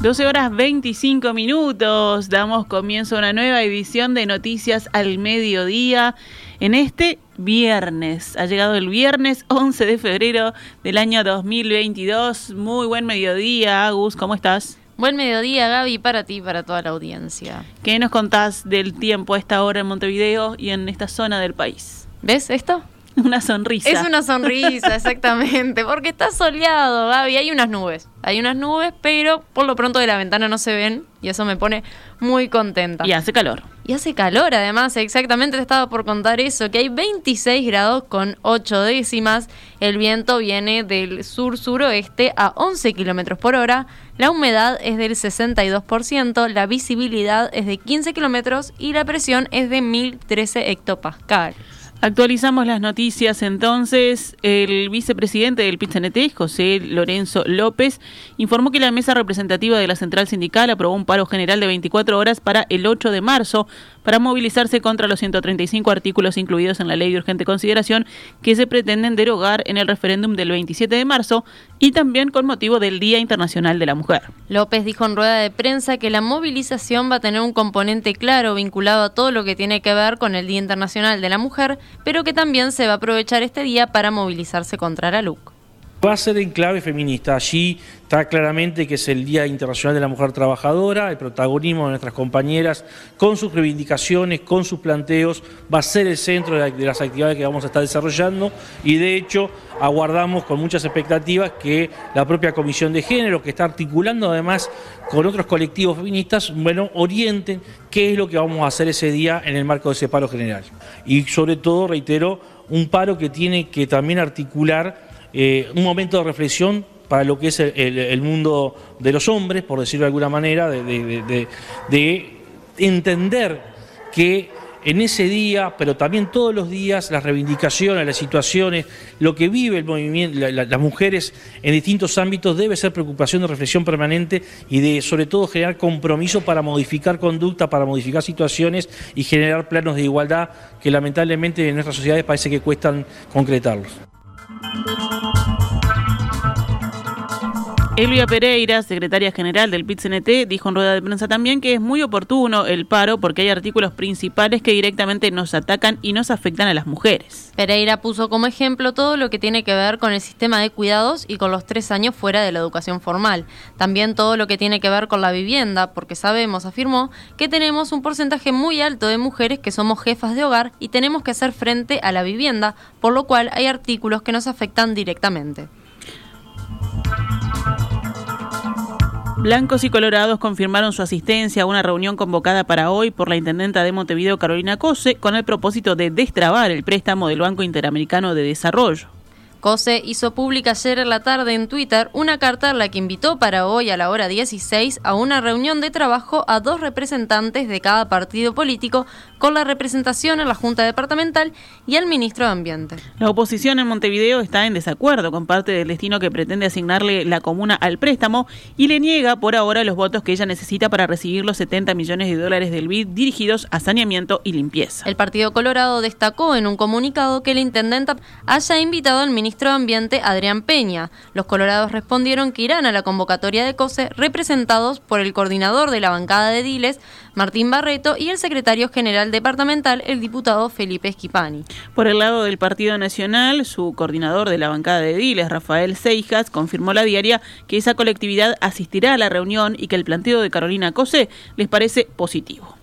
12 horas 25 minutos. Damos comienzo a una nueva edición de Noticias al Mediodía en este viernes. Ha llegado el viernes 11 de febrero del año 2022. Muy buen mediodía, Agus. ¿Cómo estás? Buen mediodía, Gaby, para ti y para toda la audiencia. ¿Qué nos contás del tiempo a esta hora en Montevideo y en esta zona del país? ¿Ves esto? Una sonrisa. Es una sonrisa, exactamente, porque está soleado, Gaby. Hay unas nubes, hay unas nubes, pero por lo pronto de la ventana no se ven y eso me pone muy contenta. Y hace calor. Y hace calor, además, exactamente te estaba por contar eso, que hay 26 grados con 8 décimas. El viento viene del sur-suroeste a 11 kilómetros por hora. La humedad es del 62%, la visibilidad es de 15 kilómetros y la presión es de 1013 hectopascales. Actualizamos las noticias entonces. El vicepresidente del PITCNT, José Lorenzo López, informó que la mesa representativa de la central sindical aprobó un paro general de 24 horas para el 8 de marzo para movilizarse contra los 135 artículos incluidos en la ley de urgente consideración que se pretenden derogar en el referéndum del 27 de marzo y también con motivo del Día Internacional de la Mujer. López dijo en rueda de prensa que la movilización va a tener un componente claro vinculado a todo lo que tiene que ver con el Día Internacional de la Mujer, pero que también se va a aprovechar este día para movilizarse contra la LUC. Va a ser en clave feminista. Allí está claramente que es el Día Internacional de la Mujer Trabajadora, el protagonismo de nuestras compañeras con sus reivindicaciones, con sus planteos, va a ser el centro de, las actividades que vamos a estar desarrollando y de hecho aguardamos con muchas expectativas que la propia Comisión de Género, que está articulando además con otros colectivos feministas, bueno, orienten qué es lo que vamos a hacer ese día en el marco de ese paro general. Y sobre todo, reitero, un paro que tiene que también articular eh, un momento de reflexión para lo que es el, mundo de los hombres, por decirlo de alguna manera, de, entender que en ese día, pero también todos los días, las reivindicaciones, las situaciones, lo que vive el movimiento, las mujeres en distintos ámbitos debe ser preocupación de reflexión permanente y de sobre todo generar compromiso para modificar conducta, para modificar situaciones y generar planos de igualdad que lamentablemente en nuestras sociedades parece que cuestan concretarlos. Elvia Pereira, secretaria general del PIT-CNT, dijo en rueda de prensa también que es muy oportuno el paro porque hay artículos principales que directamente nos atacan y nos afectan a las mujeres. Pereira puso como ejemplo todo lo que tiene que ver con el sistema de cuidados y con los tres años fuera de la educación formal. También todo lo que tiene que ver con la vivienda, porque sabemos, afirmó, que tenemos un porcentaje muy alto de mujeres que somos jefas de hogar y tenemos que hacer frente a la vivienda, por lo cual hay artículos que nos afectan directamente. Blancos y colorados confirmaron su asistencia a una reunión convocada para hoy por la intendenta de Montevideo, Carolina Cose, con el propósito de destrabar el préstamo del Banco Interamericano de Desarrollo. Cose hizo pública ayer en la tarde en Twitter una carta en la que invitó para hoy a la hora 16 a una reunión de trabajo a dos representantes de cada partido político con la representación en la Junta Departamental y al ministro de Ambiente. La oposición en Montevideo está en desacuerdo con parte del destino que pretende asignarle la comuna al préstamo y le niega por ahora los votos que ella necesita para recibir los 70 millones de dólares del BID dirigidos a saneamiento y limpieza. El Partido Colorado destacó en un comunicado que el intendente haya invitado al ministro ministro de Ambiente, Adrián Peña. Los colorados respondieron que irán a la convocatoria de COSE representados por el coordinador de la bancada de Diles, Martín Barreto, y el secretario general departamental, el diputado Felipe Esquipani. Por el lado del Partido Nacional, su coordinador de la bancada de Diles, Rafael Seijas, confirmó la diaria que esa colectividad asistirá a la reunión y que el planteo de Carolina COSE les parece positivo.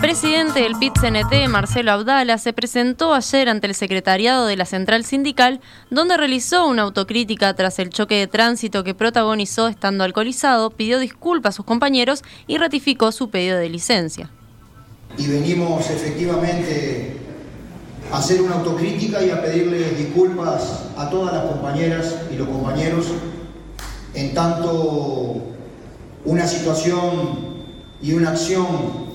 Presidente del PIT-CNT, Marcelo Abdala, se presentó ayer ante el secretariado de la Central Sindical, donde realizó una autocrítica tras el choque de tránsito que protagonizó estando alcoholizado, pidió disculpas a sus compañeros y ratificó su pedido de licencia. Y venimos efectivamente a hacer una autocrítica y a pedirle disculpas a todas las compañeras y los compañeros en tanto una situación y una acción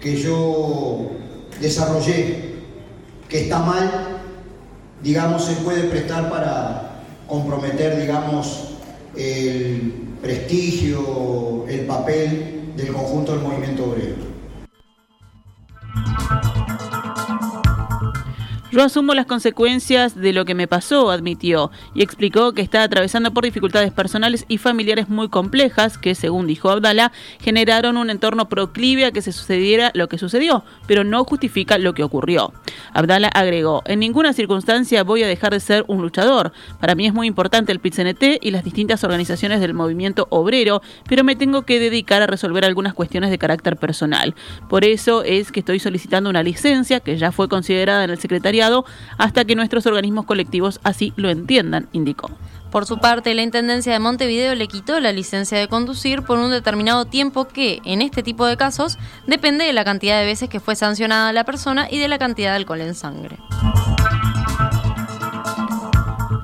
que yo desarrollé que está mal, digamos, se puede prestar para comprometer, digamos, el prestigio, el papel del conjunto del movimiento obrero. Yo asumo las consecuencias de lo que me pasó, admitió, y explicó que está atravesando por dificultades personales y familiares muy complejas que, según dijo Abdala, generaron un entorno proclive a que se sucediera lo que sucedió, pero no justifica lo que ocurrió. Abdala agregó, en ninguna circunstancia voy a dejar de ser un luchador. Para mí es muy importante el PITCNT y las distintas organizaciones del movimiento obrero, pero me tengo que dedicar a resolver algunas cuestiones de carácter personal. Por eso es que estoy solicitando una licencia que ya fue considerada en el hasta que nuestros organismos colectivos así lo entiendan, indicó. Por su parte, la Intendencia de Montevideo le quitó la licencia de conducir por un determinado tiempo que, en este tipo de casos, depende de la cantidad de veces que fue sancionada la persona y de la cantidad de alcohol en sangre.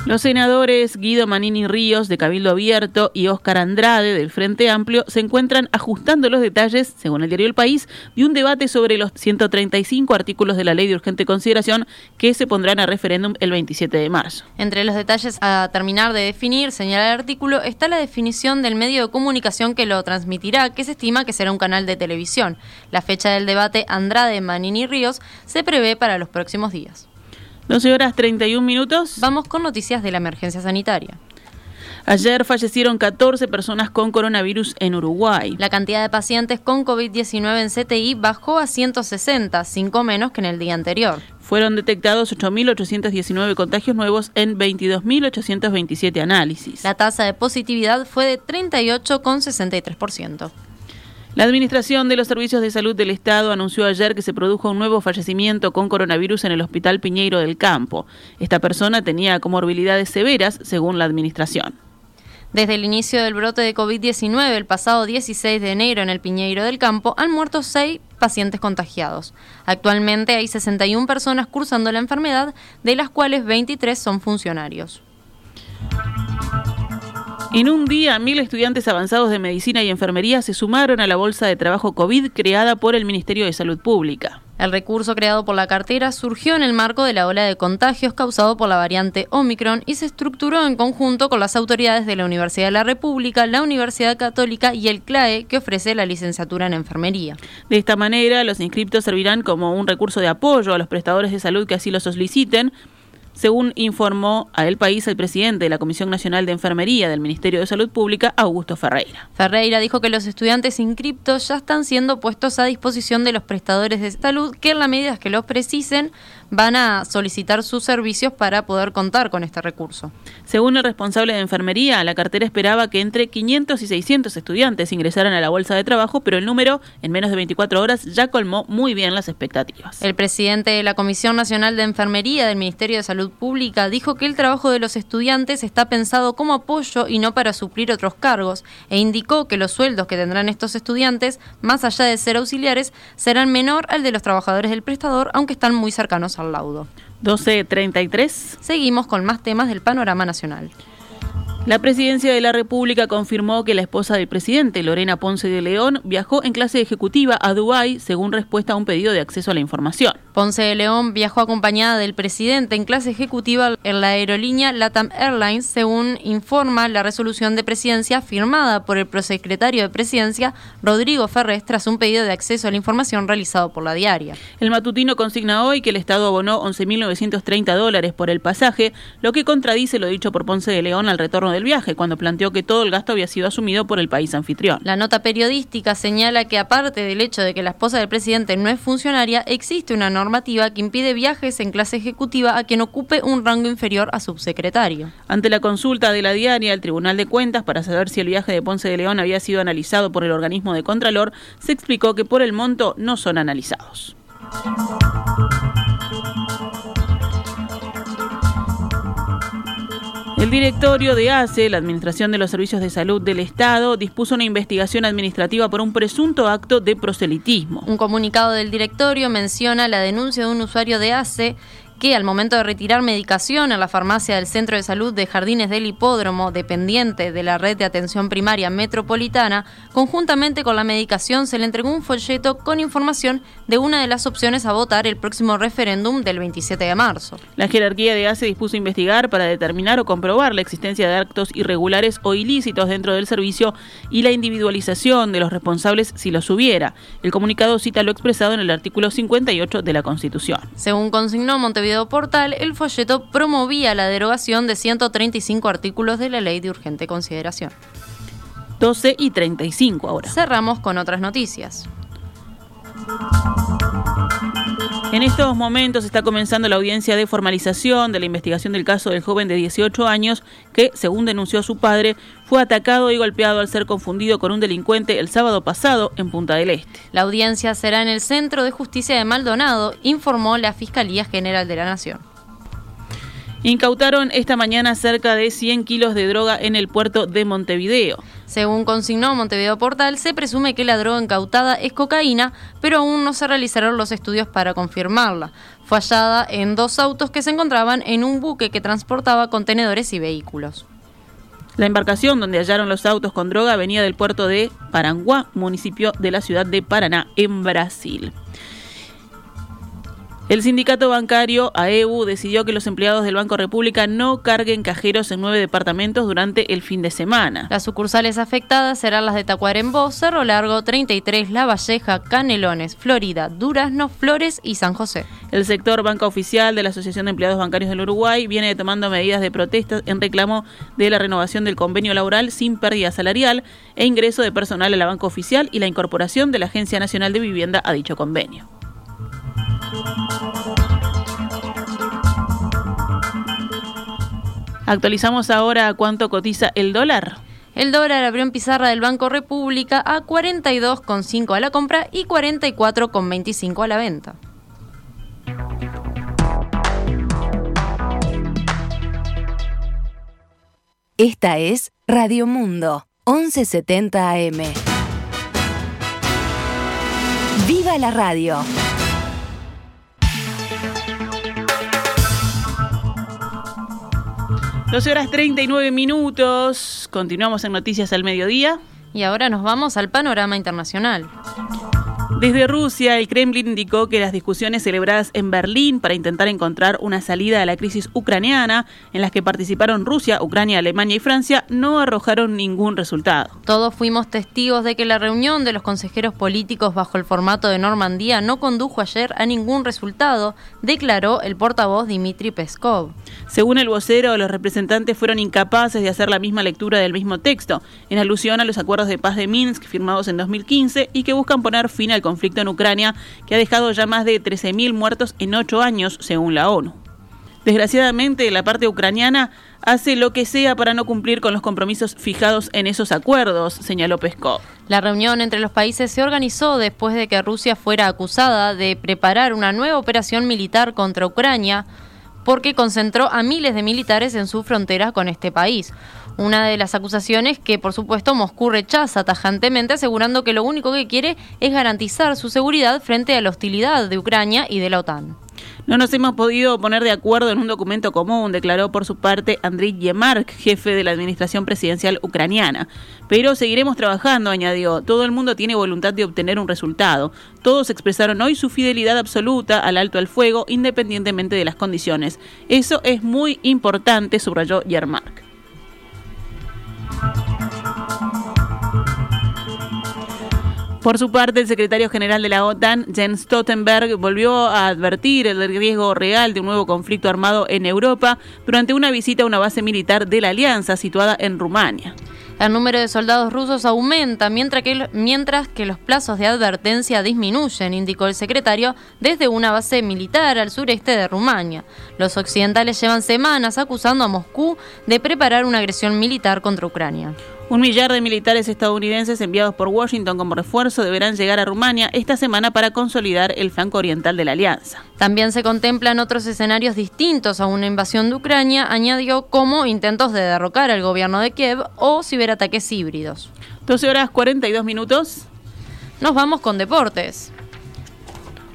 Los senadores Guido Manini Ríos de Cabildo Abierto y Óscar Andrade del Frente Amplio se encuentran ajustando los detalles, según el diario El País, de un debate sobre los 135 artículos de la Ley de Urgente Consideración que se pondrán a referéndum el 27 de marzo. Entre los detalles a terminar de definir, señala el artículo, está la definición del medio de comunicación que lo transmitirá, que se estima que será un canal de televisión. La fecha del debate Andrade Manini Ríos se prevé para los próximos días. 12 horas 31 minutos. Vamos con noticias de la emergencia sanitaria. Ayer fallecieron 14 personas con coronavirus en Uruguay. La cantidad de pacientes con COVID-19 en CTI bajó a 160, 5 menos que en el día anterior. Fueron detectados 8.819 contagios nuevos en 22.827 análisis. La tasa de positividad fue de 38,63%. La Administración de los Servicios de Salud del Estado anunció ayer que se produjo un nuevo fallecimiento con coronavirus en el Hospital Piñeiro del Campo. Esta persona tenía comorbilidades severas, según la Administración. Desde el inicio del brote de COVID-19 el pasado 16 de enero en el Piñeiro del Campo han muerto seis pacientes contagiados. Actualmente hay 61 personas cursando la enfermedad, de las cuales 23 son funcionarios. En un día, mil estudiantes avanzados de medicina y enfermería se sumaron a la bolsa de trabajo COVID creada por el Ministerio de Salud Pública. El recurso creado por la cartera surgió en el marco de la ola de contagios causado por la variante Omicron y se estructuró en conjunto con las autoridades de la Universidad de la República, la Universidad Católica y el CLAE, que ofrece la licenciatura en enfermería. De esta manera, los inscriptos servirán como un recurso de apoyo a los prestadores de salud que así lo soliciten según informó a El País el presidente de la Comisión Nacional de Enfermería del Ministerio de Salud Pública, Augusto Ferreira. Ferreira dijo que los estudiantes inscriptos ya están siendo puestos a disposición de los prestadores de salud que en la medida que los precisen van a solicitar sus servicios para poder contar con este recurso. Según el responsable de enfermería, la cartera esperaba que entre 500 y 600 estudiantes ingresaran a la bolsa de trabajo, pero el número en menos de 24 horas ya colmó muy bien las expectativas. El presidente de la Comisión Nacional de Enfermería del Ministerio de Salud Pública dijo que el trabajo de los estudiantes está pensado como apoyo y no para suplir otros cargos, e indicó que los sueldos que tendrán estos estudiantes, más allá de ser auxiliares, serán menor al de los trabajadores del prestador, aunque están muy cercanos al laudo. 12.33. Seguimos con más temas del panorama nacional. La presidencia de la República confirmó que la esposa del presidente, Lorena Ponce de León, viajó en clase ejecutiva a Dubái según respuesta a un pedido de acceso a la información. Ponce de León viajó acompañada del presidente en clase ejecutiva en la aerolínea LATAM Airlines, según informa la resolución de presidencia firmada por el prosecretario de presidencia, Rodrigo Ferrez, tras un pedido de acceso a la información realizado por la diaria. El matutino consigna hoy que el Estado abonó 11.930 dólares por el pasaje, lo que contradice lo dicho por Ponce de León al retorno de del viaje, cuando planteó que todo el gasto había sido asumido por el país anfitrión. La nota periodística señala que aparte del hecho de que la esposa del presidente no es funcionaria, existe una normativa que impide viajes en clase ejecutiva a quien ocupe un rango inferior a subsecretario. Ante la consulta de la diaria al Tribunal de Cuentas para saber si el viaje de Ponce de León había sido analizado por el organismo de Contralor, se explicó que por el monto no son analizados. El directorio de ACE, la Administración de los Servicios de Salud del Estado, dispuso una investigación administrativa por un presunto acto de proselitismo. Un comunicado del directorio menciona la denuncia de un usuario de ACE que al momento de retirar medicación en la farmacia del Centro de Salud de Jardines del Hipódromo, dependiente de la red de atención primaria metropolitana, conjuntamente con la medicación se le entregó un folleto con información de una de las opciones a votar el próximo referéndum del 27 de marzo. La jerarquía de ACE dispuso investigar para determinar o comprobar la existencia de actos irregulares o ilícitos dentro del servicio y la individualización de los responsables si los hubiera. El comunicado cita lo expresado en el artículo 58 de la Constitución. Según consignó Montevideo Montevideo Portal, el folleto promovía la derogación de 135 artículos de la ley de urgente consideración. 12 y 35 ahora. Cerramos con otras noticias. En estos momentos está comenzando la audiencia de formalización de la investigación del caso del joven de 18 años que, según denunció su padre, fue atacado y golpeado al ser confundido con un delincuente el sábado pasado en Punta del Este. La audiencia será en el Centro de Justicia de Maldonado, informó la Fiscalía General de la Nación. Incautaron esta mañana cerca de 100 kilos de droga en el puerto de Montevideo. Según consignó Montevideo Portal, se presume que la droga incautada es cocaína, pero aún no se realizaron los estudios para confirmarla. Fue hallada en dos autos que se encontraban en un buque que transportaba contenedores y vehículos. La embarcación donde hallaron los autos con droga venía del puerto de Paranguá, municipio de la ciudad de Paraná, en Brasil. El sindicato bancario AEU decidió que los empleados del Banco República no carguen cajeros en nueve departamentos durante el fin de semana. Las sucursales afectadas serán las de Tacuarembó, Cerro Largo, 33, La Valleja, Canelones, Florida, Durazno, Flores y San José. El sector banca oficial de la Asociación de Empleados Bancarios del Uruguay viene tomando medidas de protesta en reclamo de la renovación del convenio laboral sin pérdida salarial e ingreso de personal a la banca oficial y la incorporación de la Agencia Nacional de Vivienda a dicho convenio. Actualizamos ahora cuánto cotiza el dólar. El dólar abrió en pizarra del Banco República a 42,5 a la compra y 44,25 a la venta. Esta es Radio Mundo, 1170 AM. ¡Viva la radio! 12 horas 39 minutos. Continuamos en Noticias al Mediodía. Y ahora nos vamos al panorama internacional. Desde Rusia, el Kremlin indicó que las discusiones celebradas en Berlín para intentar encontrar una salida a la crisis ucraniana, en las que participaron Rusia, Ucrania, Alemania y Francia, no arrojaron ningún resultado. Todos fuimos testigos de que la reunión de los consejeros políticos bajo el formato de Normandía no condujo ayer a ningún resultado, declaró el portavoz Dmitry Peskov. Según el vocero, los representantes fueron incapaces de hacer la misma lectura del mismo texto, en alusión a los acuerdos de paz de Minsk firmados en 2015 y que buscan poner fin al conflicto en Ucrania, que ha dejado ya más de 13.000 muertos en ocho años, según la ONU. Desgraciadamente, la parte ucraniana hace lo que sea para no cumplir con los compromisos fijados en esos acuerdos, señaló Peskov. La reunión entre los países se organizó después de que Rusia fuera acusada de preparar una nueva operación militar contra Ucrania porque concentró a miles de militares en su frontera con este país. Una de las acusaciones que, por supuesto, Moscú rechaza tajantemente, asegurando que lo único que quiere es garantizar su seguridad frente a la hostilidad de Ucrania y de la OTAN. No nos hemos podido poner de acuerdo en un documento común, declaró por su parte Andriy Yemark, jefe de la administración presidencial ucraniana. Pero seguiremos trabajando, añadió. Todo el mundo tiene voluntad de obtener un resultado. Todos expresaron hoy su fidelidad absoluta al alto al fuego, independientemente de las condiciones. Eso es muy importante, subrayó Yemark. Por su parte, el secretario general de la OTAN, Jens Stoltenberg, volvió a advertir el riesgo real de un nuevo conflicto armado en Europa durante una visita a una base militar de la alianza situada en Rumania. El número de soldados rusos aumenta mientras que, mientras que los plazos de advertencia disminuyen, indicó el secretario, desde una base militar al sureste de Rumania. Los occidentales llevan semanas acusando a Moscú de preparar una agresión militar contra Ucrania. Un millar de militares estadounidenses enviados por Washington como refuerzo deberán llegar a Rumania esta semana para consolidar el flanco oriental de la alianza. También se contemplan otros escenarios distintos a una invasión de Ucrania, añadió como intentos de derrocar al gobierno de Kiev o ciberataques híbridos. 12 horas 42 minutos. Nos vamos con deportes.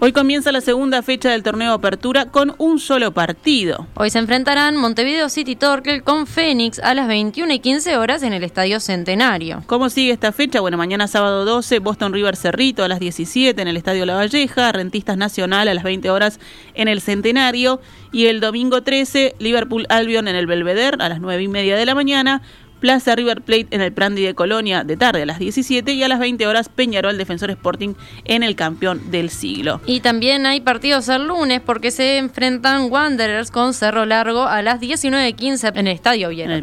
Hoy comienza la segunda fecha del torneo Apertura con un solo partido. Hoy se enfrentarán Montevideo City Torquel con Fénix a las 21 y 15 horas en el Estadio Centenario. ¿Cómo sigue esta fecha? Bueno, mañana sábado 12, Boston River Cerrito a las 17 en el Estadio La Valleja, Rentistas Nacional a las 20 horas en el Centenario y el domingo 13, Liverpool Albion en el Belvedere a las 9 y media de la mañana. Plaza River Plate en el Prandi de Colonia de tarde a las 17 y a las 20 horas Peñarol Defensor Sporting en el campeón del siglo. Y también hay partidos el lunes porque se enfrentan Wanderers con Cerro Largo a las 19.15 en el Estadio Viena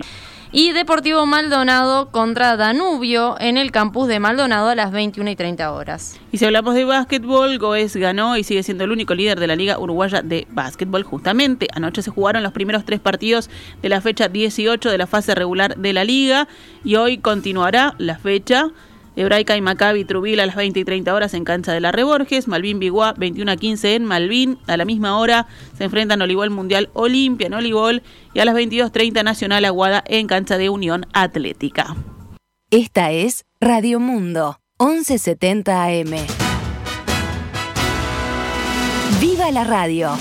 y Deportivo Maldonado contra Danubio en el campus de Maldonado a las 21 y 30 horas. Y si hablamos de básquetbol, Goes ganó y sigue siendo el único líder de la Liga Uruguaya de Básquetbol. Justamente anoche se jugaron los primeros tres partidos de la fecha 18 de la fase regular de la liga y hoy continuará la fecha Hebraica y Maccabi Trubil a las 20 y 30 horas en cancha de la Reborges, Malvin Biguá 21 a 15 en Malvin, a la misma hora se enfrentan Olivol Mundial Olimpia en Olivol y a las 22.30 Nacional Aguada en cancha de Unión Atlética. Esta es Radio Mundo, 1170 AM. ¡Viva la radio!